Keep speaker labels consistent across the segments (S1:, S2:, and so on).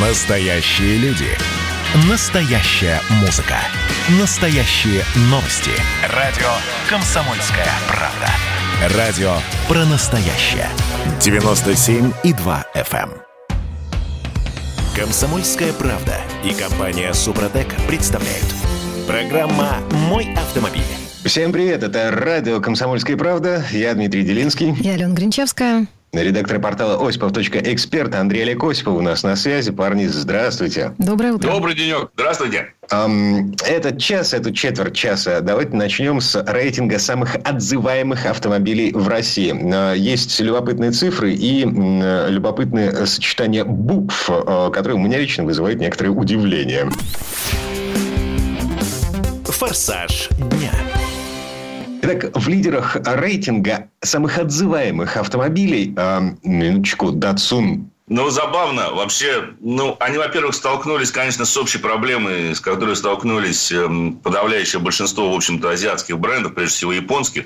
S1: Настоящие люди. Настоящая музыка. Настоящие новости. Радио «Комсомольская правда». Радио про настоящее. 97,2 FM. эм. Комсомольская правда и компания «Супротек» представляют. Программа «Мой автомобиль».
S2: Всем привет, это радио «Комсомольская правда». Я Дмитрий Делинский.
S3: Я Алена Гринчевская.
S2: Редактор портала Осипов.эксперт Андрей Олег Осипов у нас на связи. Парни, здравствуйте.
S3: Доброе утро.
S4: Добрый денек. Здравствуйте.
S2: Эм, этот час, эту четверть часа, давайте начнем с рейтинга самых отзываемых автомобилей в России. Э, Есть любопытные цифры и м, любопытное сочетание букв, э, которые у меня лично вызывают некоторое удивление.
S1: «Форсаж дня».
S2: Итак, в лидерах рейтинга самых отзываемых автомобилей, э, минуточку, Datsun
S4: Ну, забавно. Вообще, ну, они, во-первых, столкнулись, конечно, с общей проблемой, с которой столкнулись эм, подавляющее большинство, в общем-то, азиатских брендов, прежде всего японских.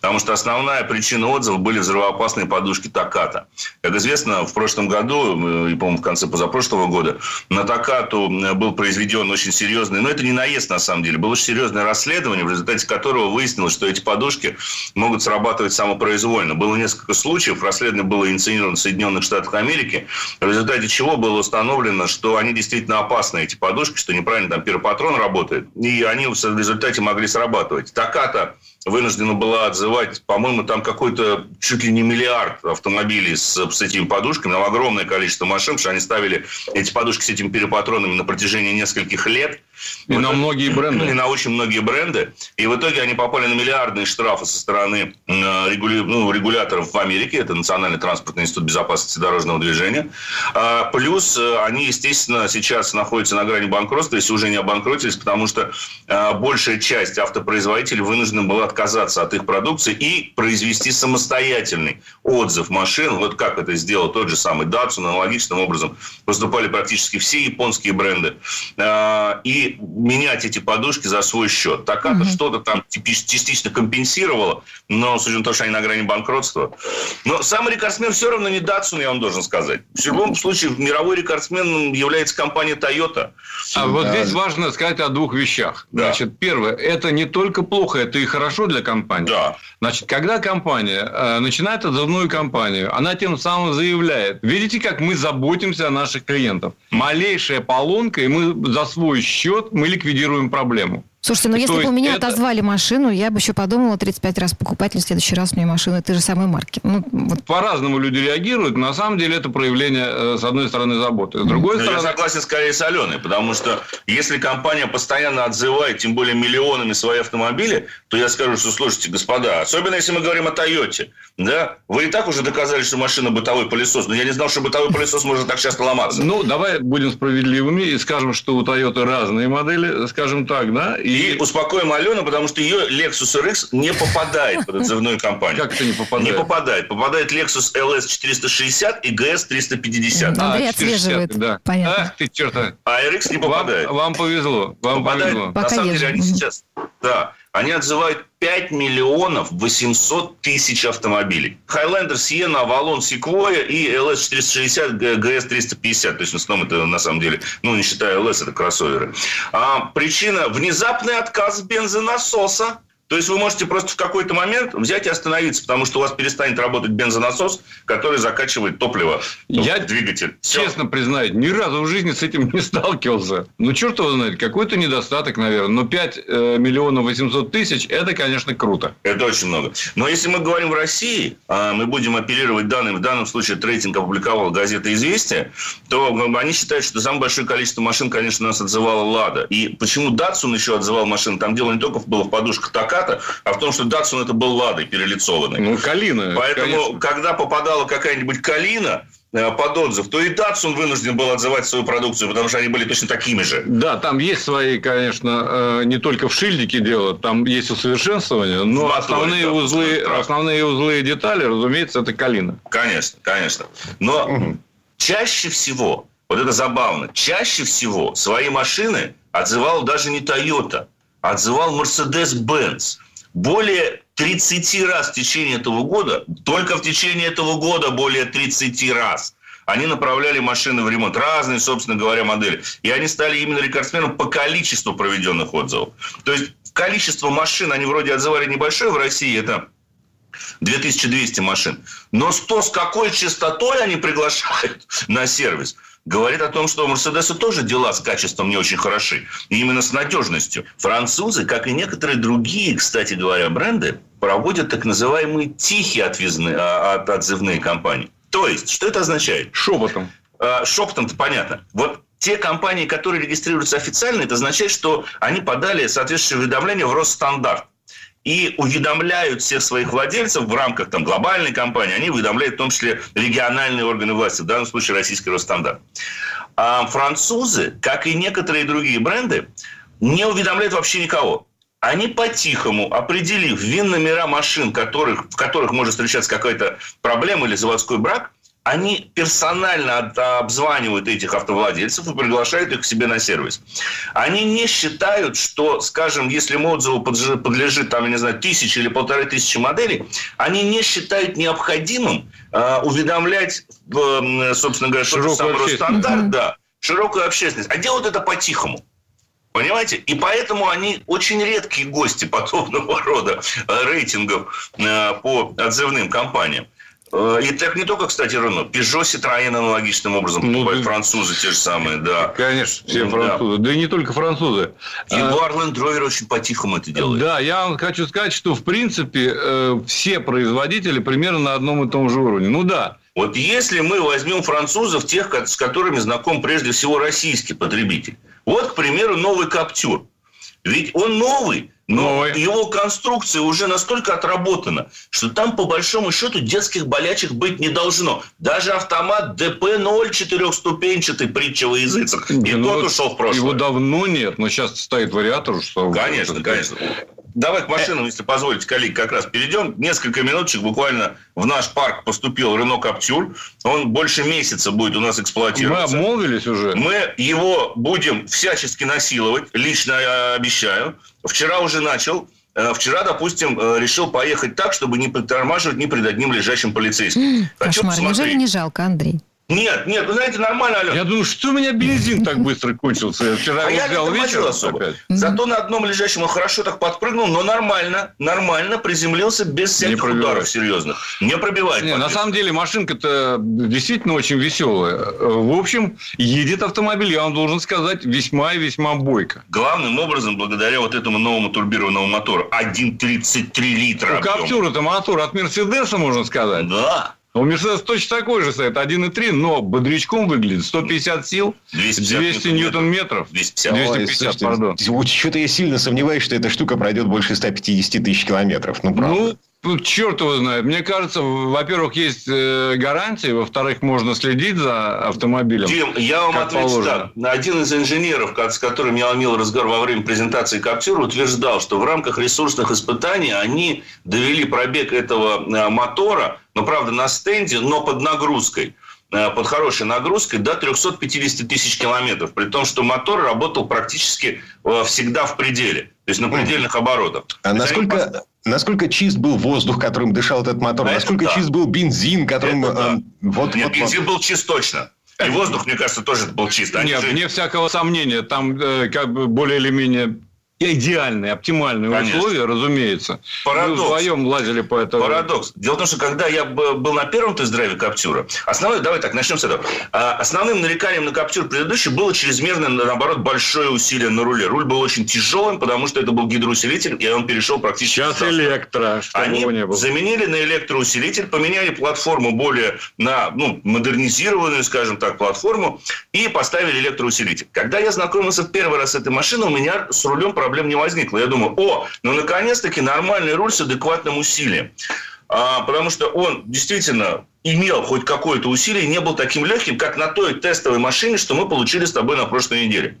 S4: Потому что основная причина отзывов были взрывоопасные подушки Таката. Как известно, в прошлом году, э, и, по-моему, в конце позапрошлого года, на Такату э, был произведен очень серьезный, но это не наезд, на самом деле, было очень серьезное расследование, в результате которого выяснилось, что эти подушки могут срабатывать самопроизвольно. Было несколько случаев, расследование было инициировано в Соединенных Штатах Америки, в результате чего было установлено, что они действительно опасны, эти подушки, что неправильно там пиропатрон работает, и они в результате могли срабатывать. Таката вынуждена была отзывать, по-моему, там какой-то чуть ли не миллиард автомобилей с, с этими подушками, там огромное количество машин, потому что они ставили эти подушки с этими пиропатронами на протяжении нескольких лет.
S5: И на многие бренды.
S4: И на очень многие бренды. И в итоге они попали на миллиардные штрафы со стороны регуля- ну, регуляторов в Америке. Это Национальный транспортный институт безопасности дорожного движения. А, Плюс э, они, естественно, сейчас находятся на грани банкротства, если уже не обанкротились, потому что э, большая часть автопроизводителей вынуждена была отказаться от их продукции и произвести самостоятельный отзыв машин. Вот как это сделал тот же самый Datsun. Аналогичным образом поступали практически все японские бренды. А, И менять эти подушки за свой счет. Таката что-то там частично компенсировала, но с учетом того, что они на грани банкротства. Но самый рекордсмен все равно не Datsun, я вам должен сказать. В любом случае, мировой рекордсмен является компания Toyota.
S5: А вот здесь важно сказать о двух вещах.
S4: Да.
S5: Значит, первое, это не только плохо, это и хорошо для компании.
S4: Да.
S5: Значит, когда компания э, начинает отзывную кампанию, она тем самым заявляет, видите, как мы заботимся о наших клиентах. Малейшая поломка, и мы за свой счет мы ликвидируем проблему.
S3: Слушайте, ну если бы у меня
S5: это-
S3: отозвали машину, я бы еще подумала 35 раз покупать в следующий раз мне машину этой же самой марки. Ну, вот
S5: По-разному люди реагируют. На самом деле это проявление, э, с одной стороны, заботы. С другой
S4: Но Ну, я
S5: стороны,
S4: согласен скорее с Аленой, потому что если компания постоянно отзывает, тем более миллионами свои автомобили, то я скажу, что, слушайте, господа, особенно если мы говорим о Тойоте, да, вы и так уже доказали, что машина бытовой пылесос, но я не знал, что бытовой пылесос может так часто ломаться.
S5: ну, давай будем справедливыми и скажем, что у Toyota разные модели, скажем так, да?
S4: И успокоим Алену, потому что ее Lexus RX не попадает под отзывную компанию.
S5: Как это не попадает?
S4: Не попадает. Попадает Lexus LS 460 и GS 350.
S3: Да. Андрей
S5: А,
S3: отслеживает.
S5: 460, Да.
S3: Понятно.
S5: Ах ты, черта.
S4: А RX не попадает.
S5: вам повезло. Вам
S4: попадает.
S5: повезло.
S4: На самом деле они сейчас... Да. Они отзывают 5 миллионов 800 тысяч автомобилей. Highlander, Sienna, Avalon, Sequoia и LS 460, GS 350. То есть, в основном, это на самом деле, ну, не считая LS, это кроссоверы. А, причина – внезапный отказ бензонасоса. То есть вы можете просто в какой-то момент взять и остановиться, потому что у вас перестанет работать бензонасос, который закачивает топливо
S5: Я
S4: двигатель. Всё.
S5: Честно признаю, ни разу в жизни с этим не сталкивался. Ну, черт его знает, какой-то недостаток, наверное. Но 5 э, миллионов 800 тысяч – это, конечно, круто.
S4: Это очень много. Но если мы говорим в России, а мы будем оперировать данными, в данном случае этот рейтинг опубликовала газета «Известия», то бы, они считают, что самое большое количество машин, конечно, нас отзывала «Лада». И почему Datsun еще отзывал машин? Там дело не только было в подушках Таката, а в том, что Datsun это был «Ладой» перелицованный.
S5: Ну, Калина,
S4: Поэтому,
S5: конечно.
S4: когда попадала какая-нибудь «Калина», э, под отзыв, то и Datsun вынужден был отзывать свою продукцию, потому что они были точно такими же.
S5: Да, там есть свои, конечно, э, не только в шильдике дело, там есть усовершенствование, но
S4: моторе,
S5: основные
S4: да,
S5: узлы,
S4: да.
S5: основные узлы и детали, разумеется, это Калина.
S4: Конечно, конечно. Но чаще всего, вот это забавно, чаще всего свои машины отзывал даже не Toyota, а отзывал Mercedes-Benz. Более 30 раз в течение этого года, только в течение этого года более 30 раз они направляли машины в ремонт. Разные, собственно говоря, модели. И они стали именно рекордсменом по количеству проведенных отзывов. То есть количество машин они вроде отзывали небольшое в России, это 2200 машин. Но то, с какой частотой они приглашают на сервис, говорит о том, что у Мерседеса тоже дела с качеством не очень хороши. И именно с надежностью. Французы, как и некоторые другие, кстати говоря, бренды, проводят так называемые тихие отвязные, а, от, отзывные кампании. То есть, что это означает?
S5: Шепотом.
S4: А, шепотом-то понятно. Вот те компании, которые регистрируются официально, это означает, что они подали соответствующее уведомление в Росстандарт и уведомляют всех своих владельцев в рамках там, глобальной компании, они уведомляют в том числе региональные органы власти, в данном случае российский Росстандарт. А французы, как и некоторые другие бренды, не уведомляют вообще никого. Они по-тихому, определив вин-номера машин, которых, в которых может встречаться какая-то проблема или заводской брак – они персонально обзванивают этих автовладельцев и приглашают их к себе на сервис. Они не считают, что, скажем, если отзыву подлежит, там, я не знаю, тысячи или полторы тысячи моделей, они не считают необходимым э, уведомлять, э, собственно говоря,
S5: широкую
S4: тот
S5: общественность.
S4: стандарт, да, широкую общественность. А делают это по-тихому. Понимаете? И поэтому они очень редкие гости подобного рода э, рейтингов э, по отзывным компаниям. Э, и так не только, кстати, Рено. Peugeot, Citroën аналогичным образом
S5: Ну,
S4: покупают
S5: да.
S4: французы те же самые, да.
S5: Конечно, все
S4: Да.
S5: французы. Да и не только французы.
S4: Jaguar Land Rover очень по-тихому это делает.
S5: Да, я вам хочу сказать, что в принципе э, все производители примерно на одном и том же уровне. Ну да,
S4: Вот если мы возьмем французов, тех, с которыми знаком прежде всего российский потребитель. Вот, к примеру, новый Каптюр. Ведь он новый, но
S5: Новый.
S4: его конструкция уже настолько отработана, что там, по большому счету, детских болячек быть не должно. Даже автомат ДП-0 четырехступенчатый, притча во языцах, и
S5: Ну,
S4: тот
S5: вот
S4: ушел в прошлое.
S5: Его давно нет, но сейчас стоит вариатор, что...
S4: Конечно, конечно. Давай к машинам, если позволите, коллеги, как раз перейдем. Несколько минуточек буквально в наш парк поступил Рено Каптюр. Он больше месяца будет у нас
S5: Мы
S4: эксплуатироваться.
S5: обмолвились уже.
S4: Мы его будем всячески насиловать, лично я обещаю. Вчера уже начал. Э, Вчера, допустим, э, решил поехать так, чтобы не притормаживать ни пред одним лежащим полицейским. Хочу
S3: Кошмар. Неужели не жалко, Андрей?
S4: Нет, нет, вы знаете, нормально, Алена.
S5: Я думаю, что у меня бензин так быстро кончился? Я вчера
S4: А я не
S5: взял вечером
S4: особо.
S5: опять.
S4: Зато на одном лежащем он хорошо так подпрыгнул, но нормально, нормально приземлился без всяких ударов серьезных. Не пробивает.
S5: Не, на самом деле машинка-то действительно очень веселая. В общем, едет автомобиль, я вам должен сказать, весьма и весьма бойко.
S4: Главным образом, благодаря вот этому новому турбированному мотору. 1,33 литра
S5: У. Каптюра-то мотор от Мерседеса, можно сказать.
S4: Да.
S5: У Мерседес точно такой же стоит, 1,3, но бодрячком выглядит. 150 сил,
S4: 250
S5: 200 ньютон-метров.
S4: 250.
S5: 250, пардон.
S2: Что-то я сильно сомневаюсь, что эта штука пройдет больше 150 тысяч километров. Ну, правда.
S5: Ну, тут черт его знает. Мне кажется, во-первых, есть э, гарантии, во-вторых, можно следить за автомобилем.
S4: Дим, я вам отвечу
S5: положено.
S4: так. Один из инженеров, с которым я имел разговор во время презентации Каптюра, утверждал, что в рамках ресурсных испытаний они довели пробег этого э, мотора, ну, правда, на стенде, но под нагрузкой э, под хорошей нагрузкой до 350 тысяч километров, при том, что мотор работал практически э, всегда в пределе, то есть на предельных оборотах.
S2: А
S4: Это
S2: насколько, насколько чист был воздух, которым дышал этот мотор?
S4: Это
S2: насколько
S4: да.
S2: чист был бензин, которым...
S4: Это да.
S2: э, вот,
S4: Нет,
S2: вот-
S4: бензин был чист точно. И воздух, мне кажется, тоже был чист. Они
S5: Нет,
S4: же-
S5: вне всякого сомнения, там э, как бы более или менее идеальные, оптимальные
S4: Конечно.
S5: условия, разумеется.
S4: Парадокс.
S5: Мы вдвоем лазили по этому.
S4: Парадокс. Дело в том, что когда я был на первом тест-драйве Каптюра, основной, давай так, начнем с этого. А, Основным нареканием на Каптюр предыдущий было чрезмерно, наоборот, большое усилие на руле. Руль был очень тяжелым, потому что это был гидроусилитель, и он перешел практически...
S5: Сейчас
S4: состав.
S5: электро, чтобы
S4: Они
S5: не было.
S4: заменили на электроусилитель, поменяли платформу более на ну, модернизированную, скажем так, платформу и поставили электроусилитель. Когда я знакомился в первый раз с этой машиной, у меня с рулем проблем не возникло. Я думаю, о, ну наконец-таки нормальный руль с адекватным усилием. А, потому что он действительно имел хоть какое-то усилие, не был таким легким, как на той тестовой машине, что мы получили с тобой на прошлой неделе.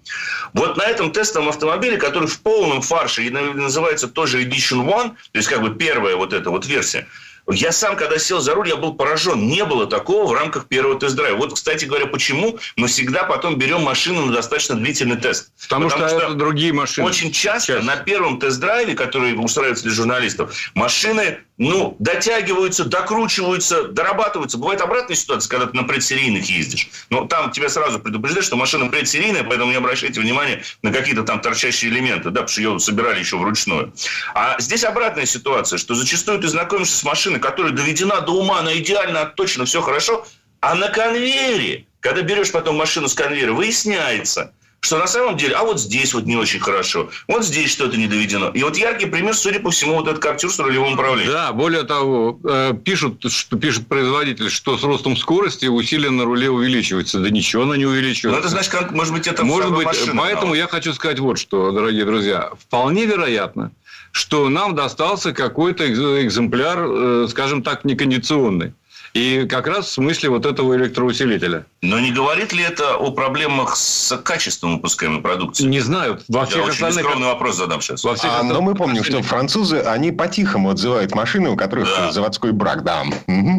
S4: Вот на этом тестовом автомобиле, который в полном фарше и на- называется тоже Edition One, то есть как бы первая вот эта вот версия, я сам, когда сел за руль, я был поражен. Не было такого в рамках первого тест-драйва. Вот, кстати говоря, почему мы всегда потом берем машину на достаточно длительный тест.
S5: Потому, что, это другие машины.
S4: Очень часто
S5: Часто.
S4: на первом тест-драйве, который устраивается для журналистов, машины ну, дотягиваются, докручиваются, дорабатываются. Бывает обратная ситуация, когда ты на предсерийных ездишь. Но там тебя сразу предупреждают, что машина предсерийная, поэтому не обращайте внимания на какие-то там торчащие элементы, да, потому что ее собирали еще вручную. А здесь обратная ситуация, что зачастую ты знакомишься с машиной, которая доведена до ума, она идеально, точно, все хорошо, а на конвейере, когда берешь потом машину с конвейера, выясняется – что на самом деле, а вот здесь вот не очень хорошо, вот здесь что-то не доведено. И вот яркий пример, судя по всему, вот этот Каптюр с рулевым управлением.
S5: Да, более того, э, пишут, что пишет производитель, что с ростом скорости усилие на руле увеличивается. Да ничего оно не увеличивается. Ну,
S4: это значит, как, может быть, это
S5: Может быть, поэтому я хочу сказать вот что, дорогие друзья. Вполне вероятно, что нам достался какой-то экземпляр, э, скажем так, некондиционный. И как раз в смысле вот этого электроусилителя.
S4: Но не говорит ли это о проблемах с качеством выпускаемой продукции?
S5: Не знаю.
S4: Во всех Я остальных... очень скромный вопрос задам сейчас. Во
S2: всех а, но мы помним, что французы, они по-тихому отзывают машины, у которых да. заводской брак, да.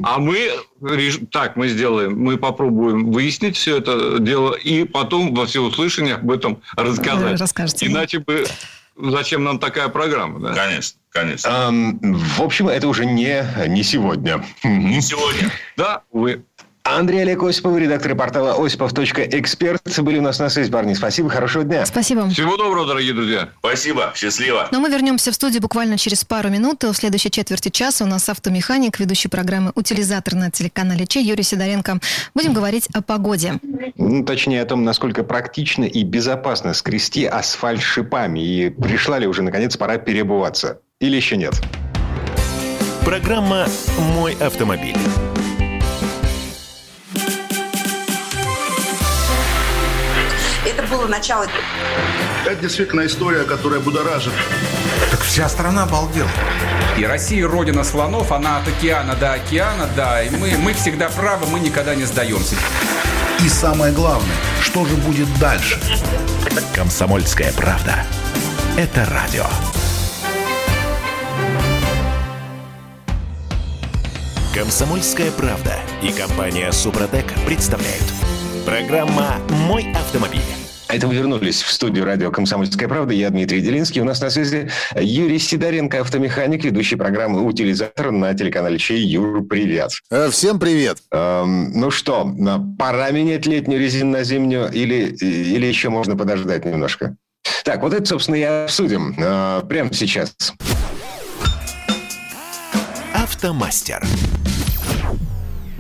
S5: А мы так мы сделаем, мы попробуем выяснить все это дело и потом во всеуслышание об этом рассказать.
S3: Расскажете.
S5: Иначе бы зачем нам такая программа?
S4: Да? Конечно. Конечно.
S2: Эм, в общем, это уже не, не сегодня.
S4: Не сегодня.
S5: Да, вы.
S2: Андрей Олег Осипов, редактор портала осипов.эксперт. Были у нас на связи, парни. Спасибо, хорошего дня.
S3: Спасибо.
S5: Всего доброго, дорогие друзья.
S4: Спасибо, счастливо.
S3: Но мы вернемся в студию буквально через пару минут. В следующей четверти часа у нас автомеханик, ведущий программы «Утилизатор» на телеканале Че Юрий Сидоренко. Будем говорить о погоде.
S2: Ну, точнее, о том, насколько практично и безопасно скрести асфальт шипами. И пришла ли уже, наконец, пора перебываться. Или еще нет?
S1: Программа «Мой автомобиль».
S6: Было начало.
S7: Это действительно история, которая будоражит.
S8: Так вся страна обалдела.
S9: И Россия родина слонов, она от океана до океана, да. И мы, мы всегда правы, мы никогда не сдаемся.
S8: И самое главное, что же будет дальше?
S1: Комсомольская правда. Это радио. Комсомольская правда и компания Супротек представляют. Программа «Мой автомобиль».
S2: Это мы вернулись в студию радио «Комсомольская правда». Я Дмитрий Делинский. У нас на связи Юрий Сидоренко, автомеханик, ведущий программы «Утилизатор» на телеканале Чей. Юр, привет.
S10: Э, всем привет.
S2: Эм, ну что, пора менять летнюю резину на зимнюю или, или еще можно подождать немножко? Так, вот это, собственно, и обсудим э, прямо сейчас.
S1: Автомастер.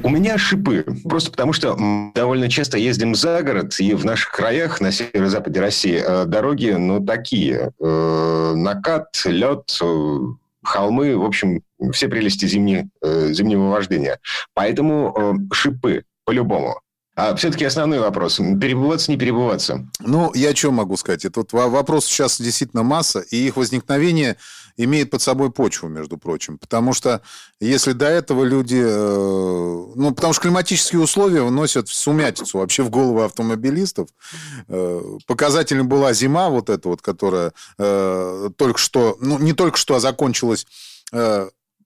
S2: У меня шипы. Просто потому, что довольно часто ездим за город, и в наших краях, на северо-западе России, э, дороги, ну, такие. Э, накат, лед, э, холмы, в общем, все прелести зимней, зимнего вождения. Поэтому шипы, по-любому. А все-таки основной вопрос. Перебываться, не перебываться?
S10: Ну, я что могу сказать? Это вот вопрос сейчас действительно масса, и их возникновение имеет под собой почву, между прочим. Потому что если до этого люди... Э, ну, потому что климатические условия вносят в сумятицу вообще в головы автомобилистов. Э, показателем была зима вот эта вот, которая э, только что... Ну, не только что, а закончилась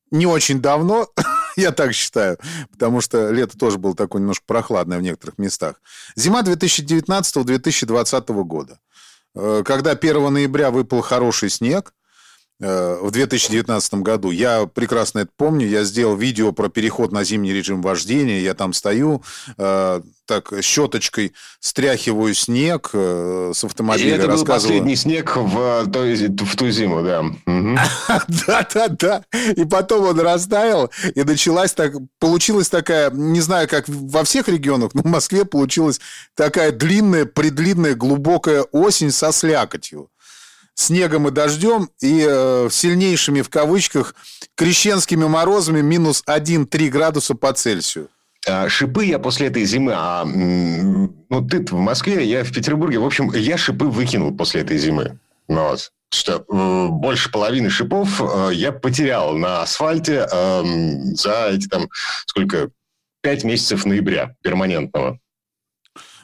S10: не очень давно, я так считаю, потому что лето тоже было такое немножко прохладное в некоторых местах. Зима 2019-2020 года. Когда 1 ноября выпал хороший снег, в 2019 году. Я прекрасно это помню. Я сделал видео про переход на зимний режим вождения. Я там стою, э, так щеточкой стряхиваю снег э, с автомобиля. И
S2: это был последний снег в, в ту зиму, да.
S10: Да-да-да. И потом он растаял, и началась так... Получилась такая, не знаю, как во всех регионах, но в Москве получилась такая длинная, предлинная, глубокая осень со слякотью снегом и дождем и э, сильнейшими, в кавычках, крещенскими морозами минус 1-3 градуса по Цельсию.
S2: А, шипы я после этой зимы, а ну ты в Москве, я в Петербурге, в общем, я шипы выкинул после этой зимы. Ну вот. Что э, больше половины шипов э, я потерял на асфальте э, за эти там сколько пять месяцев ноября перманентного.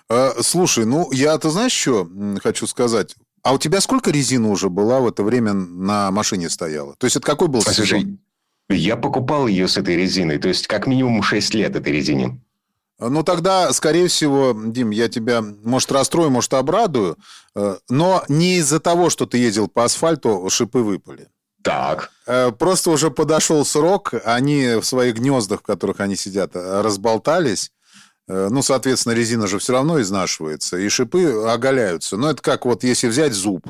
S10: Э, слушай, ну я, ты знаешь, что хочу сказать? А у тебя сколько резины уже была в это время на машине стояла? То есть, это какой был
S2: Послушай, сезон? Я покупал ее с этой резиной. То есть, как минимум 6 лет этой резине.
S10: Ну, тогда, скорее всего, Дим, я тебя, может, расстрою, может, обрадую, э, но не из-за того, что ты ездил по асфальту, шипы выпали.
S2: Так.
S10: Э, просто уже подошел срок, они в своих гнездах, в которых они сидят, э, разболтались. Э, ну, соответственно, резина же все равно изнашивается, и шипы оголяются. Но это как вот если взять зуб,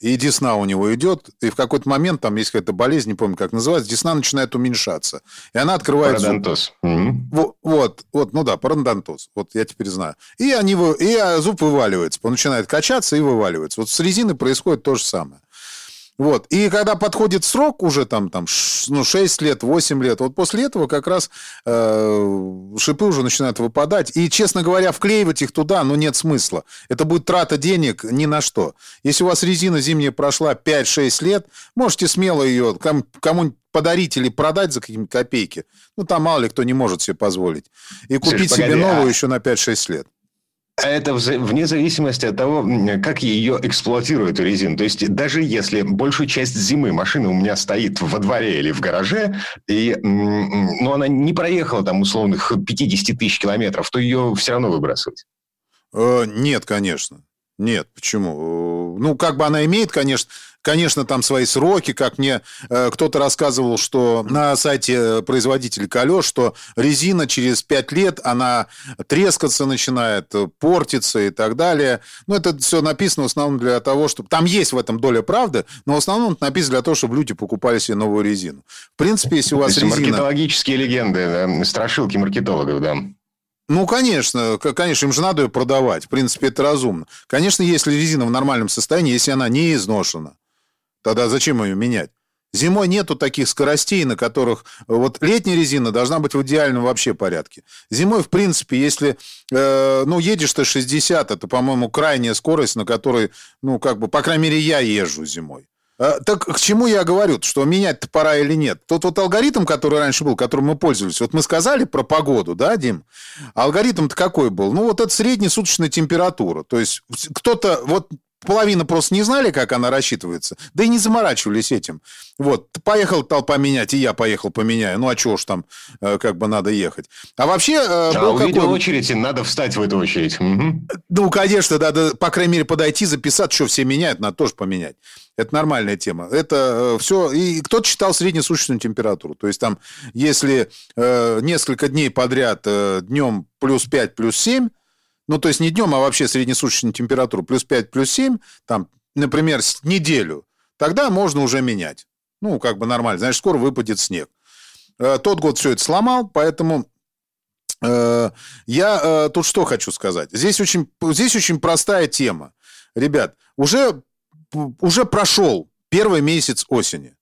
S10: и десна у него идет, и в какой-то момент, там есть какая-то болезнь, не помню, как называется, десна начинает уменьшаться. И она открывает
S2: Пародонтоз.
S10: зуб. Вот, вот, вот, ну да, пародонтоз. Вот я теперь знаю. И, они, и а, зуб вываливается. Он начинает качаться и вываливается. Вот с резиной происходит то же самое. Вот. И когда подходит срок уже там, там ну, 6 лет, 8 лет, вот после этого как раз э, шипы уже начинают выпадать. И, честно говоря, вклеивать их туда, ну, нет смысла. Это будет трата денег ни на что. Если у вас резина зимняя прошла 5-6 лет, можете смело ее кому-нибудь подарить или продать за какие-нибудь копейки. Ну, там мало ли кто не может себе позволить. И купить Слушай, себе погоди, новую а... еще на 5-6 лет.
S2: Это вне зависимости от того, как ее эксплуатируют, эту резину. То есть даже если большую часть зимы машина у меня стоит во дворе или в гараже, и, но она не проехала там условных 50 тысяч километров, то ее все равно выбрасывать?
S10: Э, нет, конечно. Нет, почему? Ну, как бы она имеет, конечно, конечно, там свои сроки, как мне э, кто-то рассказывал, что на сайте производителя колес, что резина через 5 лет, она трескаться начинает, портиться и так далее. Ну, это все написано в основном для того, чтобы... Там есть в этом доля правды, но в основном это написано для того, чтобы люди покупали себе новую резину. В принципе, если у вас
S2: резина... маркетологические легенды, да? страшилки маркетологов, да.
S10: Ну, конечно, конечно, им же надо ее продавать. В принципе, это разумно. Конечно, если резина в нормальном состоянии, если она не изношена, Тогда зачем ее менять? Зимой нету таких скоростей, на которых... Вот летняя резина должна быть в идеальном вообще порядке. Зимой, в принципе, если... Э, ну, едешь ты 60, это, по-моему, крайняя скорость, на которой, ну, как бы, по крайней мере, я езжу зимой. Э, так к чему я говорю? Что менять-то пора или нет? Тот вот алгоритм, который раньше был, которым мы пользовались, вот мы сказали про погоду, да, Дим? Алгоритм-то какой был? Ну, вот это среднесуточная температура. То есть кто-то, вот половина просто не знали, как она рассчитывается, да и не заморачивались этим. Вот, поехал толпа менять, и я поехал поменяю. Ну, а чего ж там, э, как бы надо ехать. А вообще...
S2: А увидел какой... очередь, надо встать в эту очередь. Угу.
S10: Ну, конечно, да, да, по крайней мере, подойти, записать, что все меняют, надо тоже поменять. Это нормальная тема. Это э, все... И кто-то считал среднесуточную температуру. То есть там, если э, несколько дней подряд э, днем плюс 5, плюс 7, ну, то есть не днем, а вообще среднесуточную температуру плюс 5, плюс 7, там, например, неделю, тогда можно уже менять. Ну, как бы нормально. Значит, скоро выпадет снег. Э, тот год все это сломал, поэтому э, я э, тут что хочу сказать. Здесь очень, здесь очень простая тема. Ребят, уже, уже прошел первый месяц осени.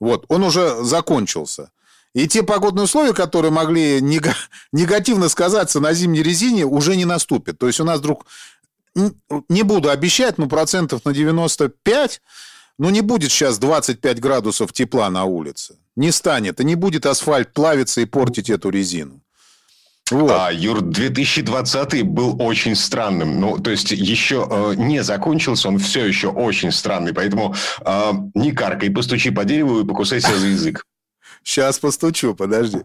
S10: Вот, он уже закончился. И те погодные условия, которые могли негативно сказаться на зимней резине, уже не наступят. То есть у нас вдруг, не буду обещать, но процентов на 95, ну не будет сейчас 25 градусов тепла на улице. Не станет. И не будет асфальт плавиться и портить эту резину.
S2: Вот. А, Юр, 2020 был очень странным. Ну, то есть, еще э, не закончился, он все еще очень странный. Поэтому э, не каркай, постучи по дереву и покусайся за язык.
S10: Сейчас постучу, подожди.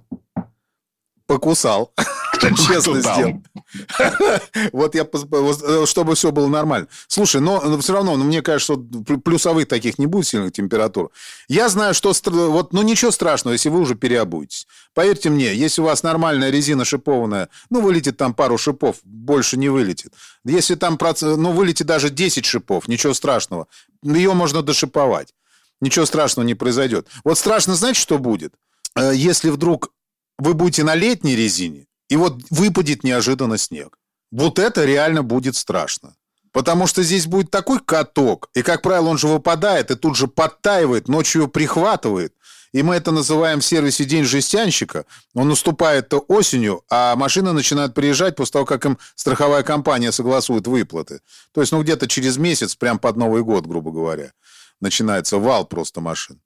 S10: Покусал. Честно сделал. Вот я, э, чтобы все было нормально. Слушай, но все равно, ну, мне кажется, что плюсовых таких не будет сильных температур. Я знаю, что... Вот, ну, ничего страшного, если вы уже переобуетесь. Поверьте мне, если у вас нормальная резина шипованная, ну, вылетит там пару шипов, больше не вылетит. Если там, ну, вылетит даже 10 шипов, ничего страшного. Ее можно дошиповать ничего страшного не произойдет. Вот страшно, знаете, что будет? Э, если вдруг вы будете на летней резине, и вот выпадет неожиданно снег. Вот это реально будет страшно. Потому что здесь будет такой каток, и, как правило, он же выпадает и тут же подтаивает, ночью прихватывает. И мы это называем в сервисе «День жестянщика». Он наступает осенью, а машины начинают приезжать после того, как им страховая компания согласует выплаты. То есть, ну, где-то через месяц, прям под Новый год, грубо говоря начинается вал просто машин.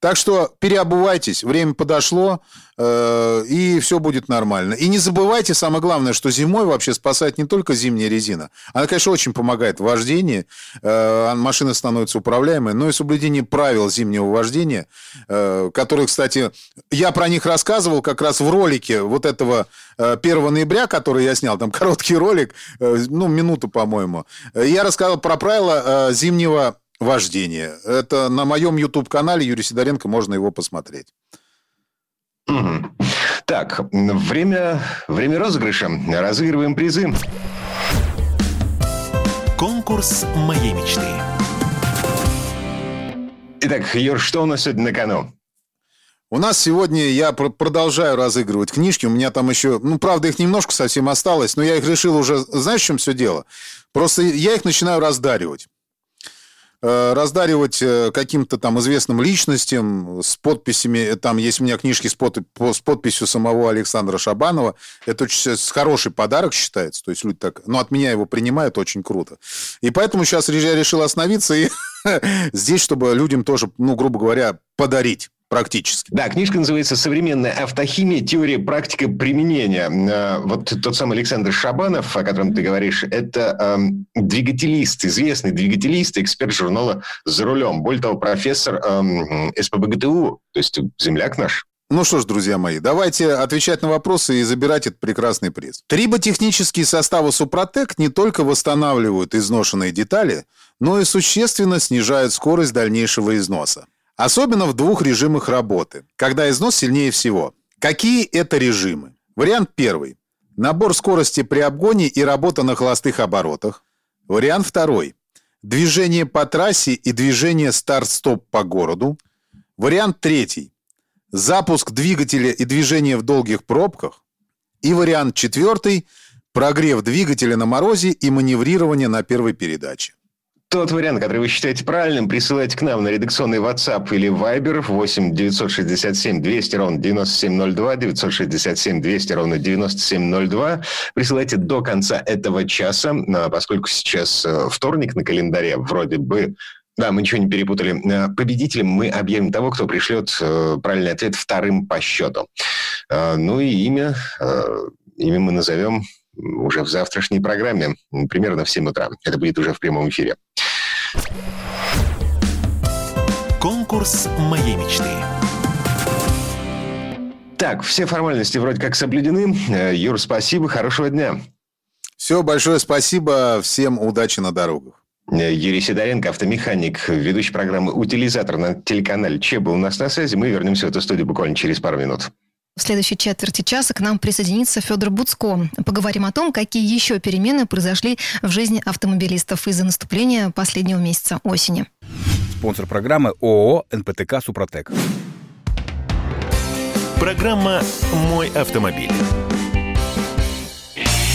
S10: Так что переобувайтесь, время подошло, э, и все будет нормально. И не забывайте, самое главное, что зимой вообще спасает не только зимняя резина. Она, конечно, очень помогает в вождении, э, машина становится управляемой, но и соблюдение правил зимнего вождения, э, которые, кстати, я про них рассказывал как раз в ролике вот этого 1 э, ноября, который я снял, там короткий ролик, ну, минуту, по-моему. Я рассказывал про правила зимнего вождения. Это на моем YouTube-канале Юрий Сидоренко, можно его посмотреть.
S2: Угу. Так, время, время розыгрыша. Разыгрываем призы.
S1: Конкурс моей мечты.
S2: Итак, Юр, что у нас сегодня на кону?
S10: У нас сегодня я продолжаю разыгрывать книжки. У меня там еще, ну, правда, их немножко совсем осталось, но я их решил уже, знаешь, в чем все дело? Просто я их начинаю раздаривать. Э, раздаривать э, каким-то там известным личностям с подписями. Там есть у меня книжки с, под, с подписью самого Александра Шабанова. Это очень хороший подарок считается. То есть люди так... Ну, от меня его принимают очень круто. И поэтому сейчас я решил остановиться и здесь, чтобы людям тоже, ну, грубо говоря, подарить практически.
S2: Да, книжка называется «Современная автохимия. Теория, практика применения». Э, вот тот самый Александр Шабанов, о котором ты говоришь, это эм, двигателист, известный двигателист, эксперт журнала «За рулем». Более того, профессор эм, СПБГТУ, то есть земляк наш.
S10: Ну что ж, друзья мои, давайте отвечать на вопросы и забирать этот прекрасный приз. Триботехнические составы Супротек не только восстанавливают изношенные детали, но и существенно снижают скорость дальнейшего износа. Особенно в двух режимах работы, когда износ сильнее всего. Какие это режимы? Вариант первый. Набор скорости при обгоне и работа на холостых оборотах. Вариант второй. Движение по трассе и движение старт-стоп по городу. Вариант третий. Запуск двигателя и движение в долгих пробках. И вариант четвертый. Прогрев двигателя на морозе и маневрирование на первой передаче.
S2: Тот вариант, который вы считаете правильным, присылайте к нам на редакционный WhatsApp или Viber 8 967 200 ровно 9702, 967 200 ровно 9702. Присылайте до конца этого часа, поскольку сейчас э, вторник на календаре, вроде бы да, мы ничего не перепутали. Э, победителем мы объявим того, кто пришлет э, правильный ответ вторым по счету. Ну и имя, имя мы назовем уже в завтрашней программе, примерно в 7 утра. Это будет уже в прямом эфире.
S1: Конкурс моей мечты.
S2: Так, все формальности вроде как соблюдены. Э, Юр, спасибо, хорошего дня.
S10: Все, большое спасибо, всем удачи на дорогах.
S2: Э, Юрий Сидоренко, автомеханик, ведущий программы «Утилизатор» на телеканале Че был у нас на связи. Мы вернемся в эту студию буквально через пару минут.
S3: В следующей четверти часа к нам присоединится Федор Буцко. Поговорим о том, какие еще перемены произошли в жизни автомобилистов из-за наступления последнего месяца осени.
S11: Спонсор программы ООО «НПТК Супротек».
S1: Программа «Мой автомобиль».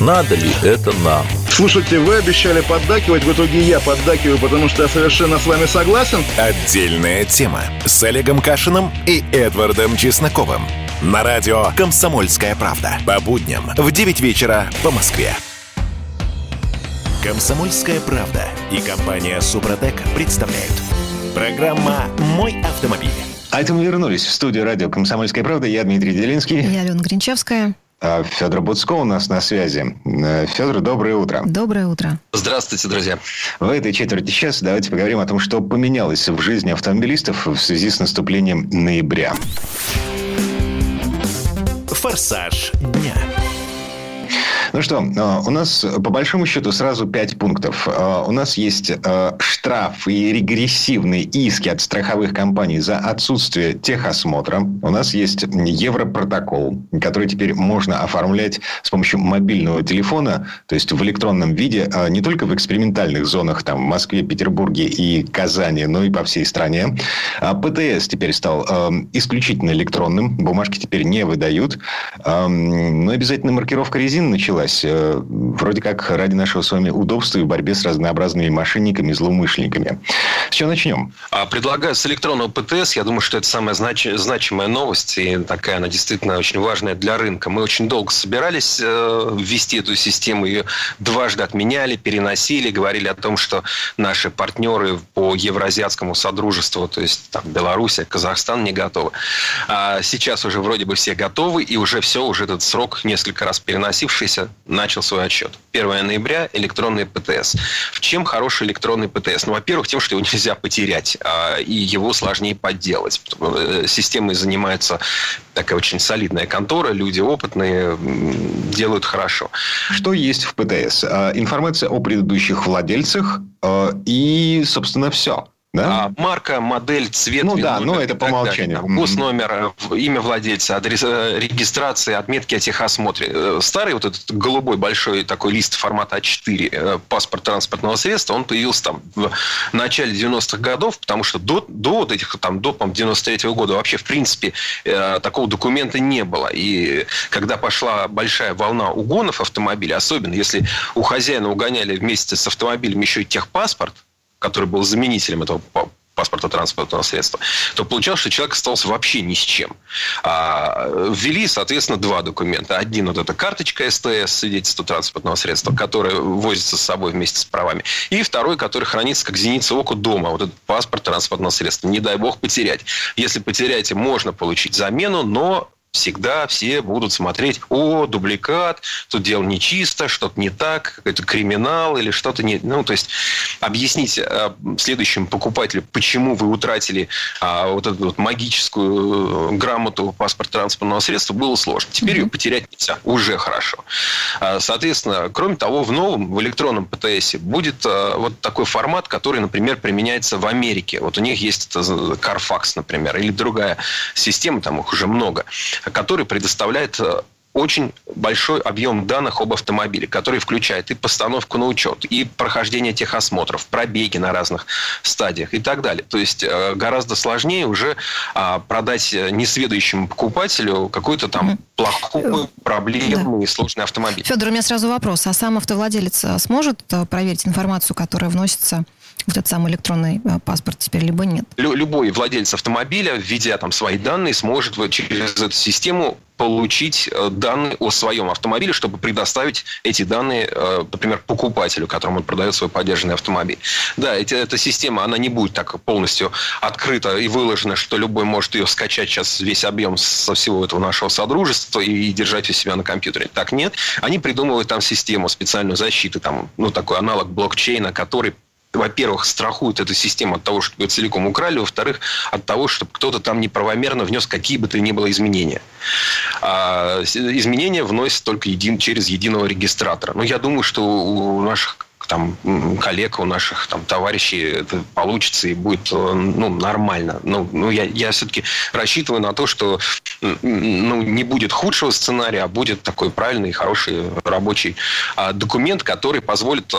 S12: Надо ли это нам?
S7: Слушайте, вы обещали поддакивать, в итоге я поддакиваю, потому что я совершенно с вами согласен.
S1: Отдельная тема с Олегом Кашиным и Эдвардом Чесноковым. На радио «Комсомольская правда». По будням в 9 вечера по Москве. «Комсомольская правда» и компания «Супротек» представляют. Программа «Мой автомобиль».
S2: А это мы вернулись в студию радио «Комсомольская правда». Я Дмитрий Делинский.
S3: Я Алена Гринчевская.
S2: А Федор Буцко у нас на связи. Э, Федор, доброе утро.
S3: Доброе утро.
S13: Здравствуйте, друзья.
S2: В этой четверти часа давайте поговорим о том, что поменялось в жизни автомобилистов в связи с наступлением ноября.
S1: Форсаж дня.
S2: Ну что, а, у нас по большому счету сразу пять пунктов. А, у нас есть а, штраф и регрессивные иски от страховых компаний за отсутствие техосмотра. У нас есть Европротокол, который теперь можно оформлять с помощью мобильного телефона, то есть в электронном виде, не только в экспериментальных зонах, там, в Москве, Петербурге и Казани, но и по всей стране. ПТС теперь стал исключительно электронным, бумажки теперь не выдают. Но обязательно маркировка резины началась началась. Э, вроде как ради нашего с вами удобства и борьбе с разнообразными мошенниками и злоумышленниками. С начнем?
S13: А, предлагаю с электронного ПТС. Я думаю, что это самая знач... значимая новость. И такая она действительно очень важная для рынка. Мы очень долго собирались э, ввести эту систему. Ее дважды отменяли, переносили. Говорили о том, что наши партнеры по Евроазиатскому Содружеству, то есть там Беларусь, Казахстан не готовы. А сейчас уже вроде бы все готовы. И уже все, уже этот срок несколько раз переносившийся, начал свой отчет. 1 ноября электронный ПТС. В чем хороший электронный ПТС? Ну, во-первых, тем, что его нельзя потерять, а, и его сложнее подделать. Э, системой занимается такая очень солидная контора, люди опытные, делают хорошо.
S2: Что есть в ПТС? А, информация о предыдущих владельцах а, и, собственно, все. Да?
S13: А, марка, модель, цвет.
S2: Ну да, ну это по умолчанию.
S13: Далее, госномер, э, имя владельца, адрес э, регистрации, отметки о техосмотре. Э, старый вот этот голубой большой такой лист формата А4, паспорт транспортного средства, он появился там в начале 90-х годов, потому что до, до вот этих там, до 93 -го года вообще в принципе такого документа не было. И когда пошла большая волна угонов автомобиля, особенно если у хозяина угоняли вместе с автомобилем еще и техпаспорт, который был заменителем этого паспорта транспортного средства, то получалось, что человек остался вообще ни с чем. А, ввели, соответственно, два документа. Один вот эта карточка СТС, свидетельство транспортного средства, которое возится с собой вместе с правами. И второй, который хранится как зеница ока дома. Вот этот паспорт транспортного средства. Не дай бог потерять. Если потеряете, можно получить замену, но всегда все будут смотреть, о, дубликат, тут дело нечисто, что-то не так, какой-то криминал или что-то не... Ну, то есть, объяснить а, следующему покупателю, почему вы утратили а, вот эту вот магическую э, грамоту паспорт транспортного средства, было сложно. Теперь mm-hmm. ее потерять нельзя. Уже хорошо. А, соответственно, кроме того, в новом, в электронном ПТС будет а, вот такой формат, который, например, применяется в Америке. Вот у них есть это Carfax, например, или другая система, там их уже много который предоставляет э, очень большой объем данных об автомобиле, который включает и постановку на учет, и прохождение техосмотров, пробеги на разных стадиях и так далее. То есть э, гораздо сложнее уже а, продать несведущему покупателю какой-то там плохой, проблемный, да. сложный автомобиль.
S3: Федор, у меня сразу вопрос. А сам автовладелец э, сможет проверить информацию, которая вносится вот этот самый электронный э, паспорт теперь, либо нет?
S13: Любой владелец автомобиля, введя там свои данные, сможет через эту систему получить э, данные о своем автомобиле, чтобы предоставить эти данные, э, например, покупателю, которому он продает свой поддержанный автомобиль. Да, эти, эта система, она не будет так полностью открыта и выложена, что любой может ее скачать сейчас весь объем со всего этого нашего содружества и держать у себя на компьютере. Так нет. Они придумывают там систему специальную защиты, там, ну, такой аналог блокчейна, который во-первых, страхует эту систему от того, чтобы ее целиком украли, во-вторых, от того, чтобы кто-то там неправомерно внес какие бы то ни было изменения. А изменения вносят только един, через единого регистратора. Но я думаю, что у наших там, коллег, у наших там, товарищей это получится и будет э, ну, нормально. Ну, ну, я, я все-таки рассчитываю на то, что ну, не будет худшего сценария, а будет такой правильный, хороший рабочий а, документ, который позволит э,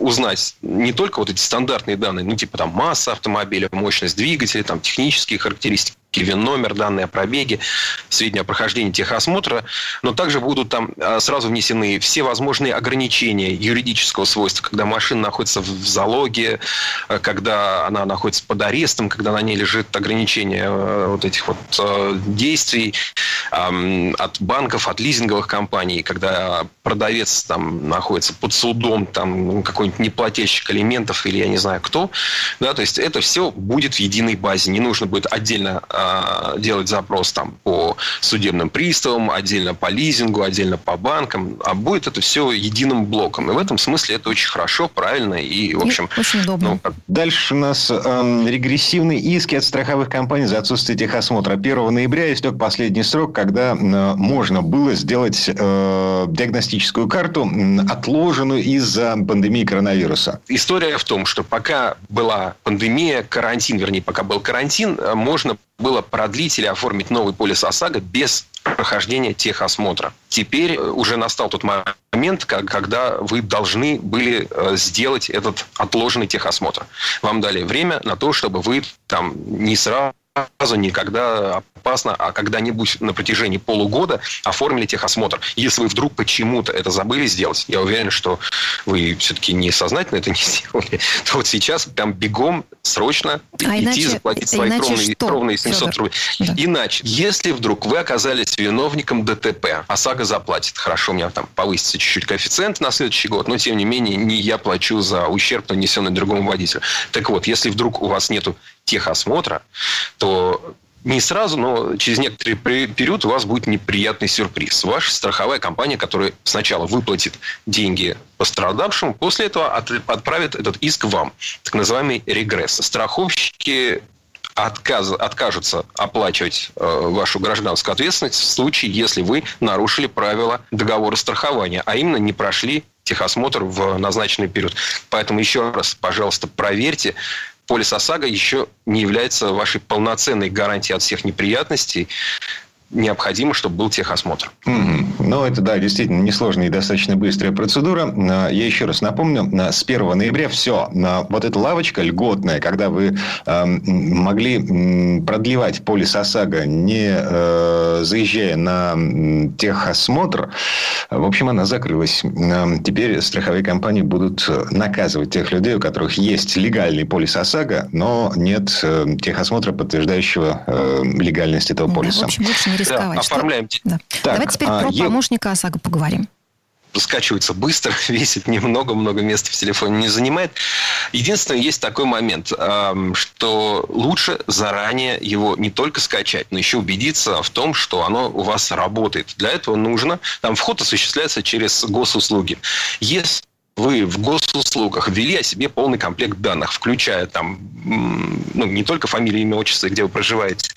S13: узнать не только вот эти стандартные данные, ну, типа там масса автомобиля, мощность двигателя, там, технические характеристики, ВИН-номер, данные о пробеге, сведения о прохождении техосмотра, но также будут там а, сразу внесены все возможные ограничения юридического свойства, когда машина находится в залоге, а, когда она находится под арестом, когда на ней лежит ограничение а, вот этих вот действий от банков, от лизинговых компаний, когда продавец там находится под судом, там какой-нибудь неплательщик алиментов или я не знаю кто, да, то есть это все будет в единой базе, не нужно будет отдельно Э, делать запрос там по судебным приставам, отдельно по лизингу, отдельно по банкам, а будет это все единым блоком. И в этом смысле это очень хорошо, правильно и, в общем...
S3: И очень удобно.
S2: Ну, Дальше у нас э, регрессивные иски от страховых компаний за отсутствие техосмотра. 1 ноября истек последний срок, когда э, можно было сделать э, диагностическую карту, отложенную из-за пандемии коронавируса.
S13: История в том, что пока была пандемия, карантин, вернее, пока был карантин, э, можно было продлить или оформить новый полис ОСАГО без прохождения техосмотра. Теперь э, уже настал тот момент, когда вы должны были э, сделать этот отложенный техосмотр. Вам дали время на то, чтобы вы там не сразу сразу никогда опасно, а когда-нибудь на протяжении полугода оформили техосмотр. Если вы вдруг почему-то это забыли сделать, я уверен, что вы все-таки не сознательно это не сделали, то вот сейчас прям бегом, срочно
S3: а
S13: идти
S3: иначе,
S13: заплатить свои кровные, кровные 700 рублей. Да. Иначе, если вдруг вы оказались виновником ДТП, ОСАГО заплатит. Хорошо, у меня там повысится чуть-чуть коэффициент на следующий год, но тем не менее не я плачу за ущерб, нанесенный другому водителю. Так вот, если вдруг у вас нету техосмотра, то не сразу, но через некоторый период у вас будет неприятный сюрприз. Ваша страховая компания, которая сначала выплатит деньги пострадавшему, после этого отправит этот иск вам. Так называемый регресс. Страховщики отказ, откажутся оплачивать э, вашу гражданскую ответственность в случае, если вы нарушили правила договора страхования, а именно не прошли техосмотр в назначенный период. Поэтому еще раз, пожалуйста, проверьте, полис ОСАГО еще не является вашей полноценной гарантией от всех неприятностей необходимо, чтобы был техосмотр.
S2: Mm-hmm. Ну, это, да, действительно несложная и достаточно быстрая процедура. А, я еще раз напомню, а, с 1 ноября все. А, вот эта лавочка льготная, когда вы могли продлевать полис ОСАГО, не заезжая на техосмотр, в общем, она закрылась. Теперь страховые компании будут наказывать тех людей, у которых есть легальный полис ОСАГО, но нет техосмотра, подтверждающего легальность этого полиса. Да, в
S3: общем, лучше не рисковать. Да,
S13: оформляем.
S3: Что... Да. Так, Давайте теперь а, про я... помощника ОСАГО поговорим
S13: скачивается быстро, весит немного-много места в телефоне не занимает. Единственное, есть такой момент, что лучше заранее его не только скачать, но еще убедиться в том, что оно у вас работает. Для этого нужно, там вход осуществляется через госуслуги. Если вы в госуслугах ввели о себе полный комплект данных, включая там, ну, не только фамилию, имя, отчество, где вы проживаете,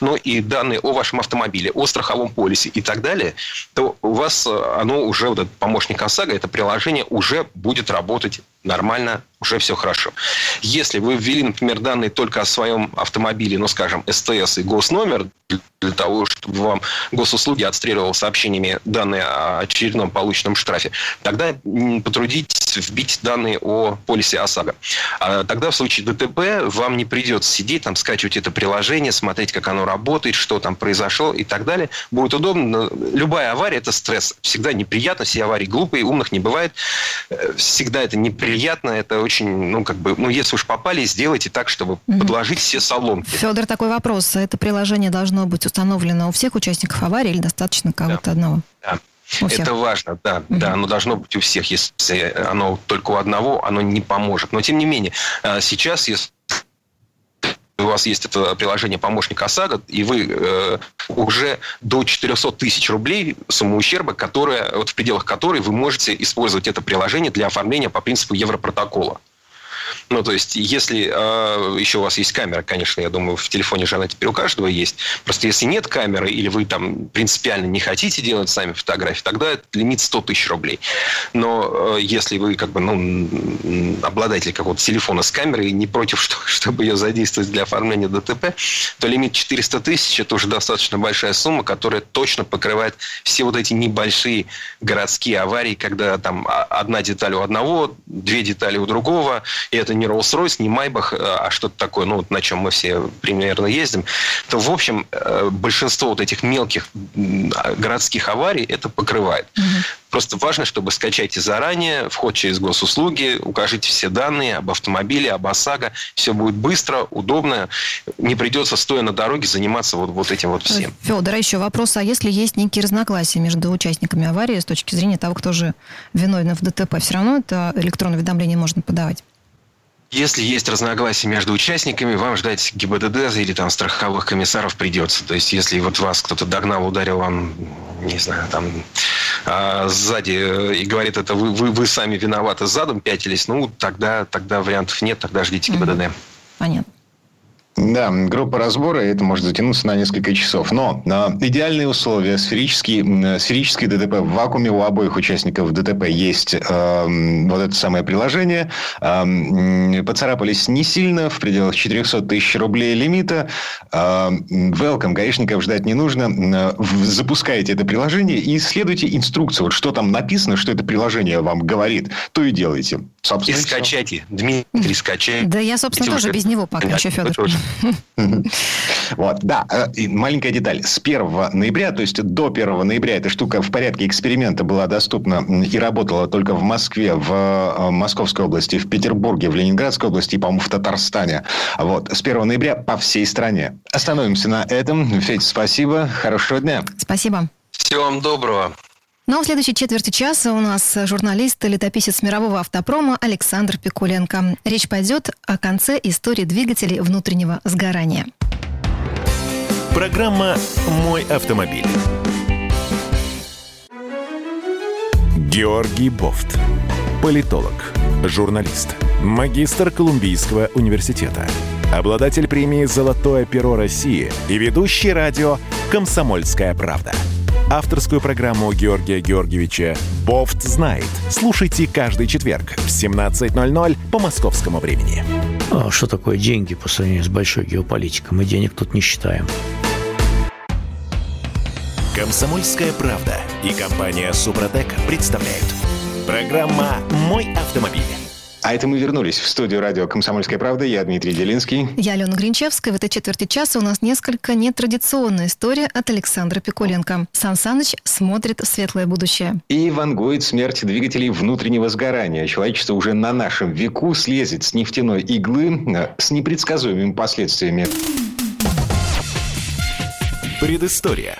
S13: но и данные о вашем автомобиле, о страховом полисе и так далее, то у вас э, оно уже, вот этот помощник ОСАГО, это приложение уже будет работать нормально, уже все хорошо. Если вы ввели, например, данные только о своем автомобиле, ну, скажем, СТС и госномер, для того, чтобы вам госуслуги отстреливал сообщениями данные о очередном полученном штрафе, тогда потрудитесь вбить данные о полисе ОСАГО. А тогда в случае ДТП вам не придется сидеть, там, скачивать это приложение, смотреть, как оно работает, что там произошло и так далее. Будет удобно. Любая авария – это стресс. Всегда неприятно, все аварии глупые, умных не бывает. Э, всегда это неприятно, это очень, ну, как бы, ну, если уж попали, сделайте так, чтобы угу. подложить все соломки.
S3: Федор, такой вопрос. Это приложение должно быть установлено у всех участников аварии или достаточно кого-то да. одного?
S13: Да. Это важно, да, угу. да, оно должно быть у всех. Если оно только у одного, оно не поможет. Но тем не менее, а, сейчас, если у вас есть это приложение помощник ОСАГО, и вы э, уже до 400 тысяч рублей сумма ущерба, которая, вот в пределах которой вы можете использовать это приложение для оформления по принципу Европротокола. Ну, то есть, если э, еще у вас есть камера, конечно, я думаю, в телефоне же она теперь у каждого есть. Просто если нет камеры, или вы там принципиально не хотите делать сами фотографии, тогда это лимит 100 тысяч рублей. Но э, если вы как бы, ну, обладатель какого-то телефона с камерой не против, что, чтобы ее задействовать для оформления ДТП, то лимит 400 тысяч – это уже достаточно большая сумма, которая точно покрывает все вот эти небольшие городские аварии, когда там одна деталь у одного, две детали у другого, и это не Rolls-Royce, не Майбах, э, а что-то такое, ну, на чем мы все примерно ездим, то, в общем, э, большинство вот этих мелких городских аварий это покрывает. Угу. Просто важно, чтобы скачайте заранее, вход через госуслуги, укажите все данные об автомобиле, об ОСАГО. Все будет быстро, удобно. Не придется, стоя на дороге, заниматься вот, вот этим вот всем.
S3: Федор, а еще вопрос, а если есть некие разногласия между участниками аварии с точки зрения того, кто же виновен в ДТП, все равно это электронное уведомление можно подавать?
S13: Если есть разногласия между участниками, вам ждать ГИБДД или там страховых комиссаров придется. То есть, если вот вас кто-то догнал, ударил вам, не знаю, там а, сзади э, и говорит, это вы, вы, вы сами виноваты, задом пятились, ну, тогда, тогда вариантов нет, тогда ждите ГИБДД.
S3: Понятно.
S2: Да, группа разбора, это может затянуться на несколько часов. Но э, идеальные условия, сферический, э, сферический ДТП в вакууме у обоих участников ДТП есть э, вот это самое приложение. Э, поцарапались не сильно, в пределах 400 тысяч рублей лимита. Э, welcome, гаишников ждать не нужно. Запускаете это приложение и исследуйте инструкцию. Вот что там написано, что это приложение вам говорит, то и делайте.
S13: Собственно, и скачайте. Дмитрий, скачайте.
S3: Да я, собственно, тоже без него пока еще, Федор.
S2: Вот, да. Э, и маленькая деталь. С 1 ноября, то есть до 1 ноября, эта штука в порядке эксперимента была доступна и работала только в Москве, в э, Московской области, в Петербурге, в Ленинградской области и, по-моему, в Татарстане. Вот. С 1 ноября по всей стране. Остановимся на этом. Федь, спасибо. Хорошего дня.
S3: Спасибо.
S13: Всего вам доброго.
S3: Ну а в следующей четверти часа у нас журналист и летописец мирового автопрома Александр Пикуленко. Речь пойдет о конце истории двигателей внутреннего сгорания.
S1: Программа «Мой автомобиль». Георгий Бофт. Политолог, журналист, магистр Колумбийского университета, обладатель премии «Золотое перо России» и ведущий радио «Комсомольская правда» авторскую программу Георгия Георгиевича «Бофт знает». Слушайте каждый четверг в 17.00 по московскому времени.
S14: А что такое деньги по сравнению с большой геополитикой? Мы денег тут не считаем.
S1: Комсомольская правда и компания «Супротек» представляют. Программа «Мой автомобиль».
S2: А это мы вернулись в студию радио «Комсомольская правда». Я Дмитрий Делинский.
S3: Я Алена Гринчевская. В этой четверти часа у нас несколько нетрадиционная история от Александра Пикуленко. Сан Саныч смотрит в светлое будущее.
S2: И вангует смерть двигателей внутреннего сгорания. Человечество уже на нашем веку слезет с нефтяной иглы э, с непредсказуемыми последствиями.
S1: Предыстория.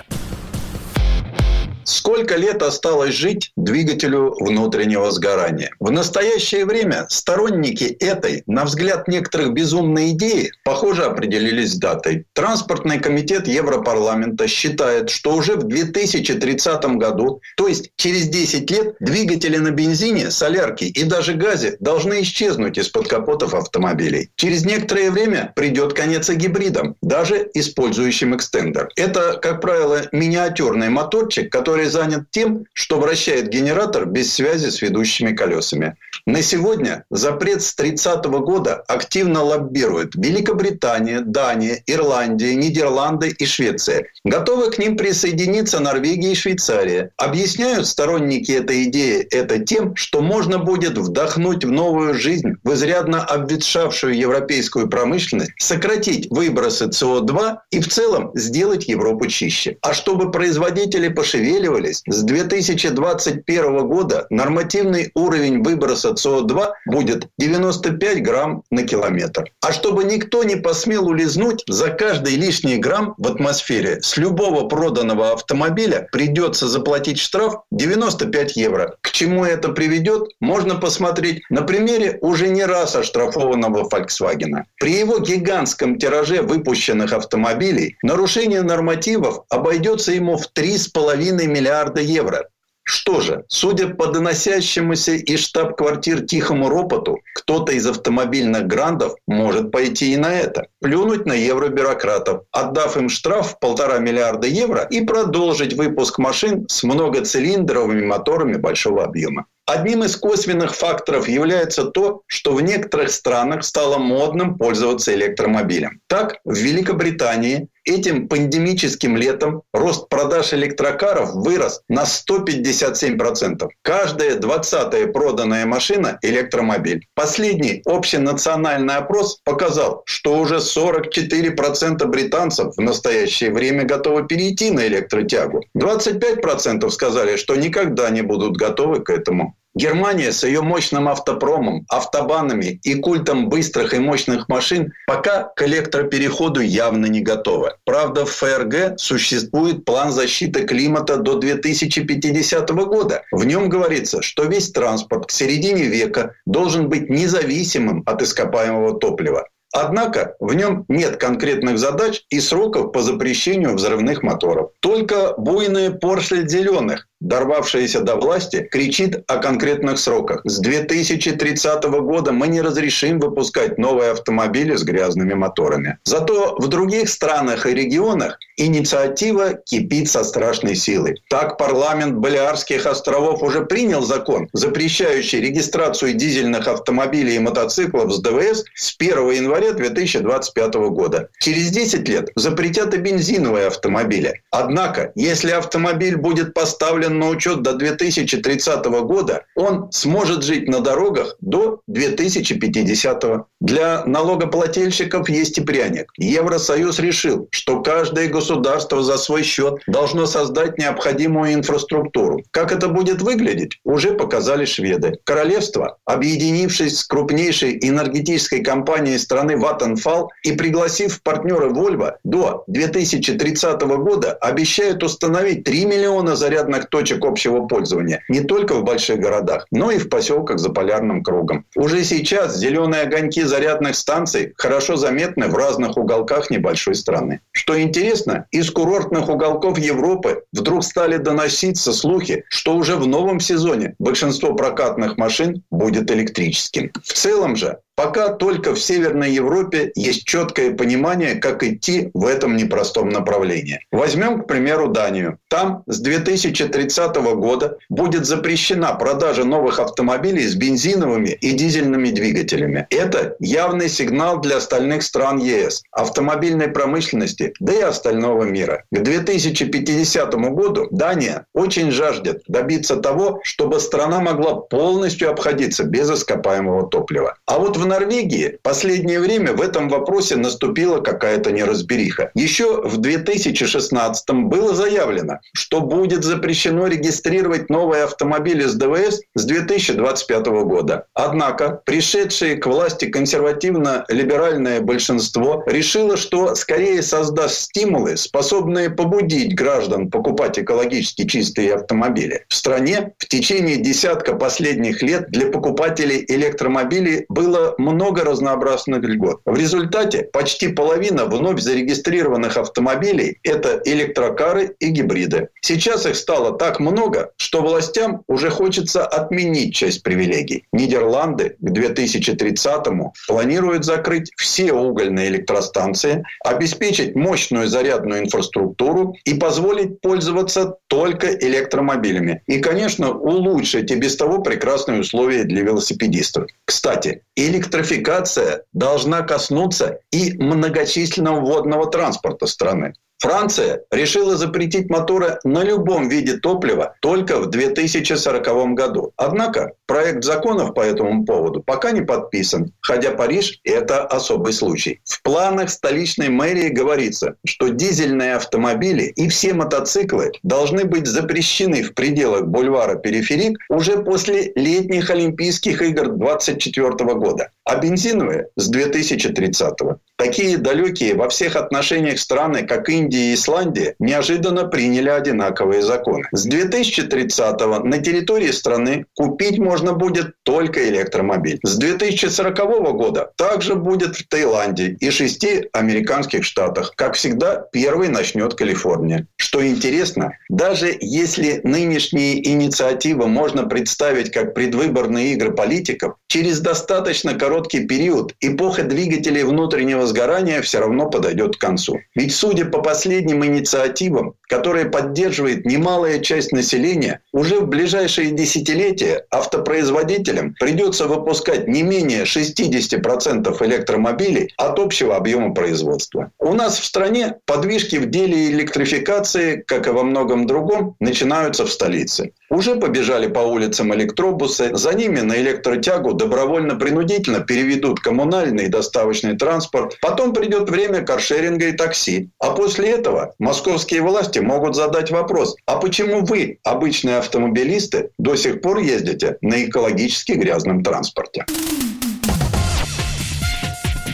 S15: Сколько лет осталось жить двигателю внутреннего сгорания? В настоящее время сторонники этой, на взгляд некоторых, безумной идеи, похоже, определились с датой. Транспортный комитет Европарламента считает, что уже в 2030 году, то есть через 10 лет, двигатели на бензине, солярке и даже газе должны исчезнуть из-под капотов автомобилей. Через некоторое время придет конец и гибридам, даже использующим экстендер. Это, как правило, миниатюрный моторчик, который который занят тем, что вращает генератор без связи с ведущими колесами. На сегодня запрет с 30 года активно лоббирует Великобритания, Дания, Ирландия, Нидерланды и Швеция. Готовы к ним присоединиться Норвегия и Швейцария. Объясняют сторонники этой идеи это тем, что можно будет вдохнуть в новую жизнь в изрядно обветшавшую европейскую промышленность, сократить выбросы СО2 и в целом сделать Европу чище. А чтобы производители пошевелились, останавливались. С 2021 года нормативный уровень выброса СО2 будет 95 грамм на километр. А чтобы никто не посмел улизнуть, за каждый лишний грамм в атмосфере с любого проданного автомобиля придется заплатить штраф 95 евро. К чему это приведет, можно посмотреть на примере уже не раз оштрафованного Volkswagen. При его гигантском тираже выпущенных автомобилей нарушение нормативов обойдется ему в 3,5 миллиарда евро. Что же, судя по доносящемуся из штаб-квартир тихому ропоту, кто-то из автомобильных грандов может пойти и на это. Плюнуть на евробюрократов, отдав им штраф в полтора миллиарда евро и продолжить выпуск машин с многоцилиндровыми моторами большого объема. Одним из косвенных факторов является то, что в некоторых странах стало модным пользоваться электромобилем. Так, в Великобритании этим пандемическим летом рост продаж электрокаров вырос на 157%. Каждая двадцатая проданная машина – электромобиль. Последний общенациональный опрос показал, что уже 44% британцев в настоящее время готовы перейти на электротягу. 25% сказали, что никогда не будут готовы к этому. Германия с ее мощным автопромом, автобанами и культом быстрых и мощных машин пока к электропереходу явно не готова. Правда, в ФРГ существует план защиты климата до 2050 года. В нем говорится, что весь транспорт к середине века должен быть независимым от ископаемого топлива. Однако в нем нет конкретных задач и сроков по запрещению взрывных моторов. Только буйные поршель зеленых, дорвавшаяся до власти, кричит о конкретных сроках. С 2030 года мы не разрешим выпускать новые автомобили с грязными моторами. Зато в других странах и регионах Инициатива кипит со страшной силой. Так парламент Балиарских островов уже принял закон, запрещающий регистрацию дизельных автомобилей и мотоциклов с ДВС с 1 января 2025 года. Через 10 лет запретят и бензиновые автомобили. Однако, если автомобиль будет поставлен на учет до 2030 года, он сможет жить на дорогах до 2050. Для налогоплательщиков есть и пряник. Евросоюз решил, что каждое государство за свой счет должно создать необходимую инфраструктуру. Как это будет выглядеть, уже показали шведы. Королевство, объединившись с крупнейшей энергетической компанией страны Vattenfall и пригласив партнера Volvo, до 2030 года обещают установить 3 миллиона зарядных точек общего пользования не только в больших городах, но и в поселках за полярным кругом. Уже сейчас зеленые огоньки зарядных станций хорошо заметны в разных уголках небольшой страны. Что интересно, из курортных уголков Европы вдруг стали доноситься слухи, что уже в новом сезоне большинство прокатных машин будет электрическим. В целом же Пока только в Северной Европе есть четкое понимание, как идти в этом непростом направлении. Возьмем, к примеру, Данию. Там с 2030 года будет запрещена продажа новых автомобилей с бензиновыми и дизельными двигателями. Это явный сигнал для остальных стран ЕС, автомобильной промышленности, да и остального мира. К 2050 году Дания очень жаждет добиться того, чтобы страна могла полностью обходиться без ископаемого топлива. А вот в Норвегии последнее время в этом вопросе наступила какая-то неразбериха. Еще в 2016 было заявлено, что будет запрещено регистрировать новые автомобили с ДВС с 2025 года. Однако пришедшее к власти консервативно-либеральное большинство решило, что скорее создаст стимулы, способные побудить граждан покупать экологически чистые автомобили. В стране в течение десятка последних лет для покупателей электромобилей было много разнообразных льгот. В результате почти половина вновь зарегистрированных автомобилей – это электрокары и гибриды. Сейчас их стало так много, что властям уже хочется отменить часть привилегий. Нидерланды к 2030-му планируют закрыть все угольные электростанции, обеспечить мощную зарядную инфраструктуру и позволить пользоваться только электромобилями. И, конечно, улучшить и без того прекрасные условия для велосипедистов. Кстати, электромобили электрификация должна коснуться и многочисленного водного транспорта страны. Франция решила запретить моторы на любом виде топлива только в 2040 году. Однако проект законов по этому поводу пока не подписан, хотя Париж – это особый случай. В планах столичной мэрии говорится, что дизельные автомобили и все мотоциклы должны быть запрещены в пределах бульвара Периферик уже после летних Олимпийских игр 2024 года, а бензиновые – с 2030 года. Такие далекие во всех отношениях страны, как Индия и Исландия, неожиданно приняли одинаковые законы. С 2030 го на территории страны купить можно будет только электромобиль. С 2040 года также будет в Таиланде и шести американских штатах. Как всегда, первый начнет Калифорния. Что интересно, даже если нынешние инициативы можно представить как предвыборные игры политиков, через достаточно короткий период эпоха двигателей внутреннего сгорания все равно подойдет к концу. Ведь судя по последним инициативам, которые поддерживает немалая часть населения, уже в ближайшие десятилетия автопроизводителям придется выпускать не менее 60% электромобилей от общего объема производства. У нас в стране подвижки в деле электрификации, как и во многом другом, начинаются в столице. Уже побежали по улицам электробусы, за ними на электротягу добровольно-принудительно переведут коммунальный и доставочный транспорт, Потом придет время каршеринга и такси. А после этого московские власти могут задать вопрос, а почему вы, обычные автомобилисты, до сих пор ездите на экологически грязном транспорте?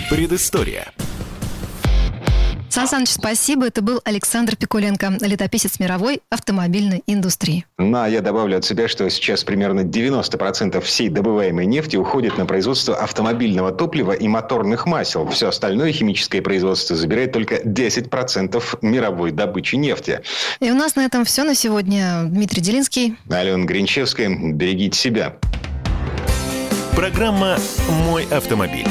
S1: Предыстория.
S3: Сан Саныч, спасибо. Это был Александр Пикуленко, летописец мировой автомобильной индустрии.
S2: Ну, а я добавлю от себя, что сейчас примерно 90% всей добываемой нефти уходит на производство автомобильного топлива и моторных масел. Все остальное химическое производство забирает только 10% мировой добычи нефти.
S3: И у нас на этом все на сегодня. Дмитрий Делинский.
S2: Алена Гринчевская. Берегите себя.
S1: Программа «Мой автомобиль».